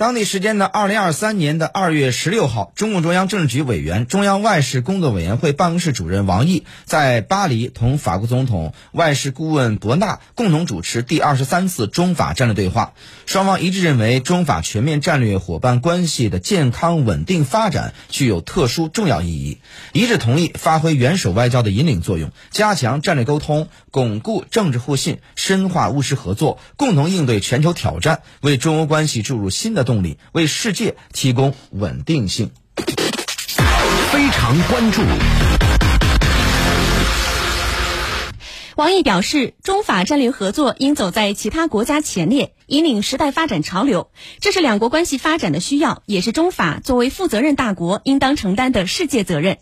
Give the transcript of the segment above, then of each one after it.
当地时间的二零二三年的二月十六号，中共中央政治局委员、中央外事工作委员会办公室主任王毅在巴黎同法国总统外事顾问博纳共同主持第二十三次中法战略对话。双方一致认为，中法全面战略伙伴关系的健康稳定发展具有特殊重要意义，一致同意发挥元首外交的引领作用，加强战略沟通，巩固政治互信，深化务实合作，共同应对全球挑战，为中欧关系注入新的。动力为世界提供稳定性。非常关注。王毅表示，中法战略合作应走在其他国家前列，引领时代发展潮流，这是两国关系发展的需要，也是中法作为负责任大国应当承担的世界责任。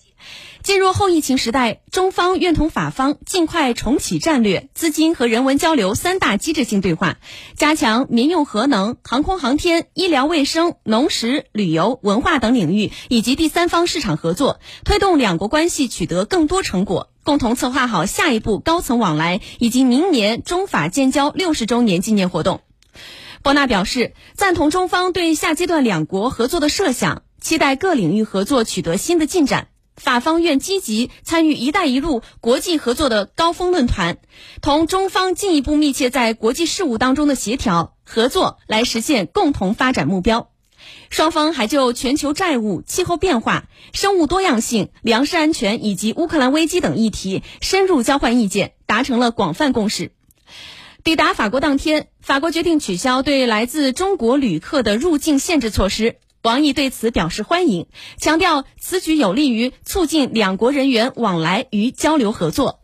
进入后疫情时代，中方愿同法方尽快重启战略、资金和人文交流三大机制性对话，加强民用核能、航空航天、医疗卫生、农食、旅游、文化等领域以及第三方市场合作，推动两国关系取得更多成果，共同策划好下一步高层往来以及明年中法建交六十周年纪念活动。博纳表示，赞同中方对下阶段两国合作的设想，期待各领域合作取得新的进展。法方愿积极参与“一带一路”国际合作的高峰论坛，同中方进一步密切在国际事务当中的协调合作，来实现共同发展目标。双方还就全球债务、气候变化、生物多样性、粮食安全以及乌克兰危机等议题深入交换意见，达成了广泛共识。抵达法国当天，法国决定取消对来自中国旅客的入境限制措施。王毅对此表示欢迎，强调此举有利于促进两国人员往来与交流合作。